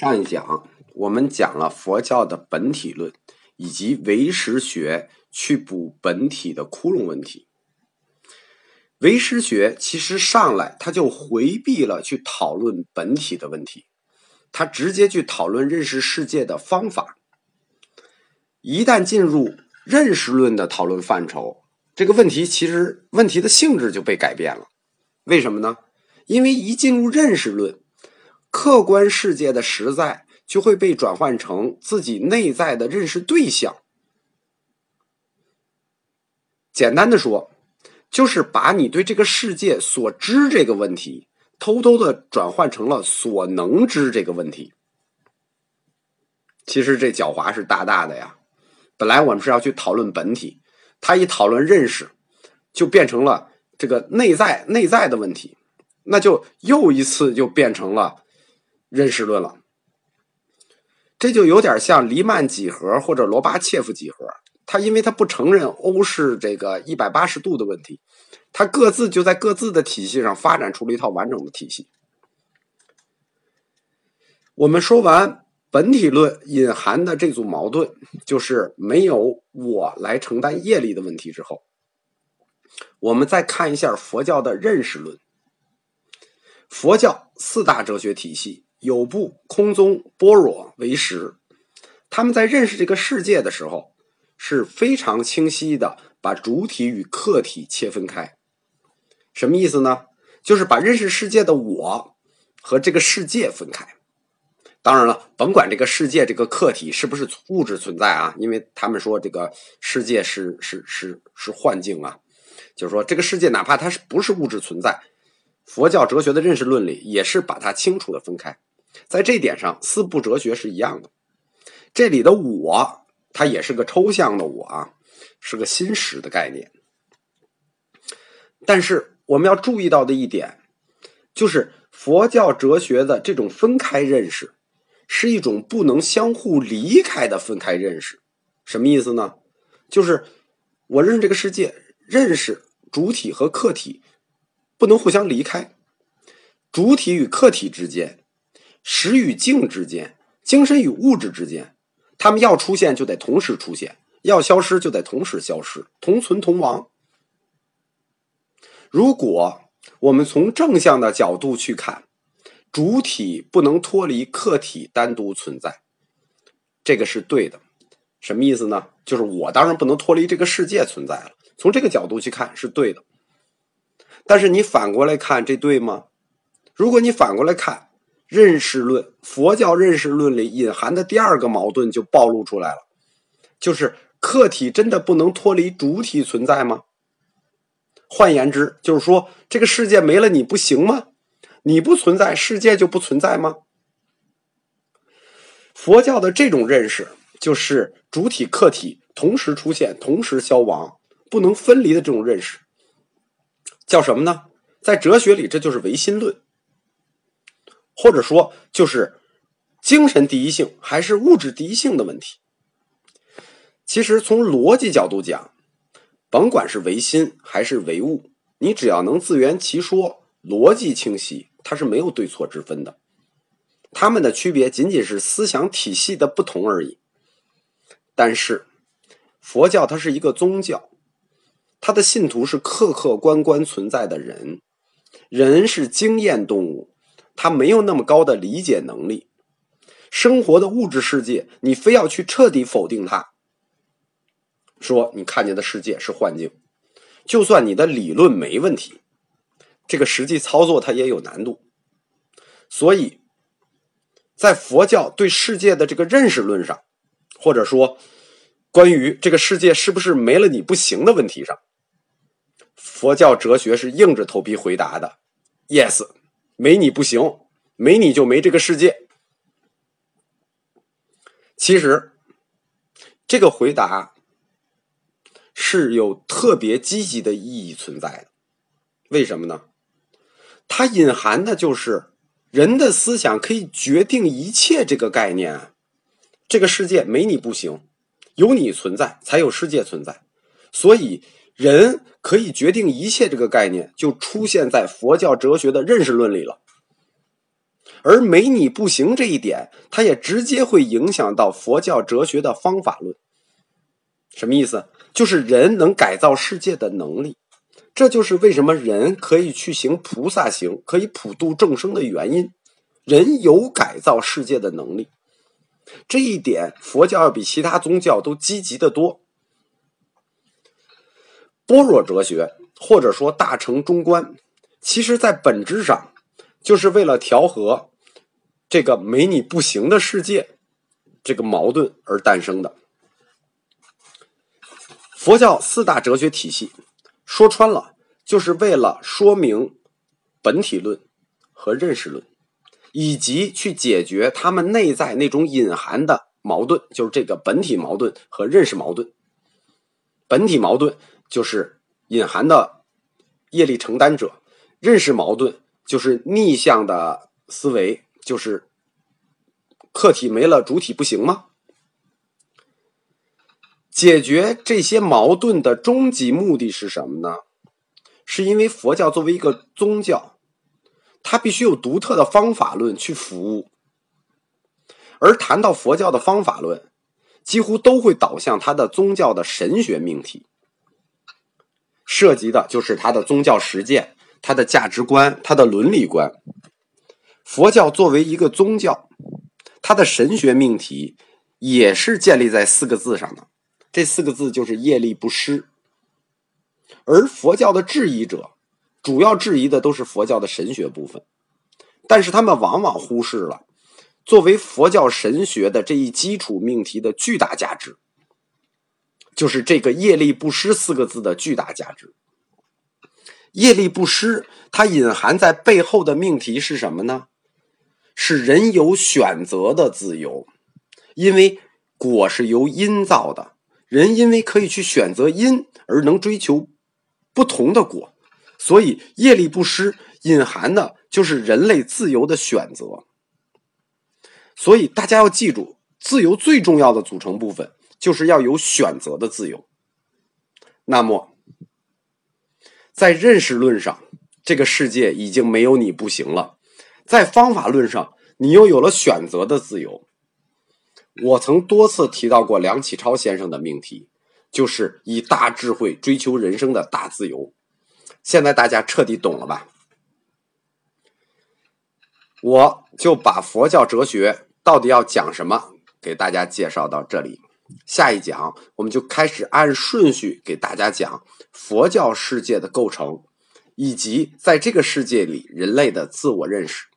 上一讲我们讲了佛教的本体论，以及唯识学去补本体的窟窿问题。唯识学其实上来他就回避了去讨论本体的问题，他直接去讨论认识世界的方法。一旦进入认识论的讨论范畴，这个问题其实问题的性质就被改变了。为什么呢？因为一进入认识论。客观世界的实在就会被转换成自己内在的认识对象。简单的说，就是把你对这个世界所知这个问题，偷偷的转换成了所能知这个问题。其实这狡猾是大大的呀！本来我们是要去讨论本体，他一讨论认识，就变成了这个内在内在的问题，那就又一次就变成了。认识论了，这就有点像黎曼几何或者罗巴切夫几何。他因为他不承认欧式这个一百八十度的问题，他各自就在各自的体系上发展出了一套完整的体系。我们说完本体论隐含的这组矛盾，就是没有我来承担业力的问题之后，我们再看一下佛教的认识论。佛教四大哲学体系。有部、空宗、般若、为实，他们在认识这个世界的时候是非常清晰的，把主体与客体切分开。什么意思呢？就是把认识世界的我和这个世界分开。当然了，甭管这个世界这个客体是不是物质存在啊，因为他们说这个世界是是是是幻境啊，就是说这个世界哪怕它是不是物质存在，佛教哲学的认识论里也是把它清楚的分开。在这点上，四部哲学是一样的。这里的我，它也是个抽象的我啊，是个心识的概念。但是我们要注意到的一点，就是佛教哲学的这种分开认识，是一种不能相互离开的分开认识。什么意思呢？就是我认识这个世界，认识主体和客体不能互相离开，主体与客体之间。实与境之间，精神与物质之间，他们要出现就得同时出现，要消失就得同时消失，同存同亡。如果我们从正向的角度去看，主体不能脱离客体单独存在，这个是对的。什么意思呢？就是我当然不能脱离这个世界存在了。从这个角度去看是对的。但是你反过来看，这对吗？如果你反过来看，认识论，佛教认识论里隐含的第二个矛盾就暴露出来了，就是客体真的不能脱离主体存在吗？换言之，就是说这个世界没了你不行吗？你不存在，世界就不存在吗？佛教的这种认识，就是主体客体同时出现、同时消亡、不能分离的这种认识，叫什么呢？在哲学里，这就是唯心论。或者说，就是精神第一性还是物质第一性的问题。其实从逻辑角度讲，甭管是唯心还是唯物，你只要能自圆其说，逻辑清晰，它是没有对错之分的。他们的区别仅仅是思想体系的不同而已。但是，佛教它是一个宗教，它的信徒是客客观观存在的人，人是经验动物。他没有那么高的理解能力，生活的物质世界，你非要去彻底否定它，说你看见的世界是幻境，就算你的理论没问题，这个实际操作它也有难度。所以，在佛教对世界的这个认识论上，或者说关于这个世界是不是没了你不行的问题上，佛教哲学是硬着头皮回答的：yes。没你不行，没你就没这个世界。其实，这个回答是有特别积极的意义存在的。为什么呢？它隐含的就是人的思想可以决定一切这个概念。这个世界没你不行，有你存在才有世界存在。所以。人可以决定一切，这个概念就出现在佛教哲学的认识论里了。而没你不行这一点，它也直接会影响到佛教哲学的方法论。什么意思？就是人能改造世界的能力。这就是为什么人可以去行菩萨行，可以普度众生的原因。人有改造世界的能力，这一点佛教要比其他宗教都积极的多。般若哲学或者说大乘中观，其实在本质上就是为了调和这个没你不行的世界这个矛盾而诞生的。佛教四大哲学体系，说穿了就是为了说明本体论和认识论。以及去解决他们内在那种隐含的矛盾，就是这个本体矛盾和认识矛盾。本体矛盾就是隐含的业力承担者，认识矛盾就是逆向的思维，就是客体没了主体不行吗？解决这些矛盾的终极目的是什么呢？是因为佛教作为一个宗教。它必须有独特的方法论去服务，而谈到佛教的方法论，几乎都会导向它的宗教的神学命题，涉及的就是它的宗教实践、它的价值观、它的伦理观。佛教作为一个宗教，它的神学命题也是建立在四个字上的，这四个字就是业力不失。而佛教的质疑者。主要质疑的都是佛教的神学部分，但是他们往往忽视了作为佛教神学的这一基础命题的巨大价值，就是这个“业力不失”四个字的巨大价值。业力不失，它隐含在背后的命题是什么呢？是人有选择的自由，因为果是由因造的，人因为可以去选择因，而能追求不同的果。所以，业力不失隐含的就是人类自由的选择。所以，大家要记住，自由最重要的组成部分就是要有选择的自由。那么，在认识论上，这个世界已经没有你不行了；在方法论上，你又有了选择的自由。我曾多次提到过梁启超先生的命题，就是以大智慧追求人生的大自由。现在大家彻底懂了吧？我就把佛教哲学到底要讲什么给大家介绍到这里。下一讲我们就开始按顺序给大家讲佛教世界的构成，以及在这个世界里人类的自我认识。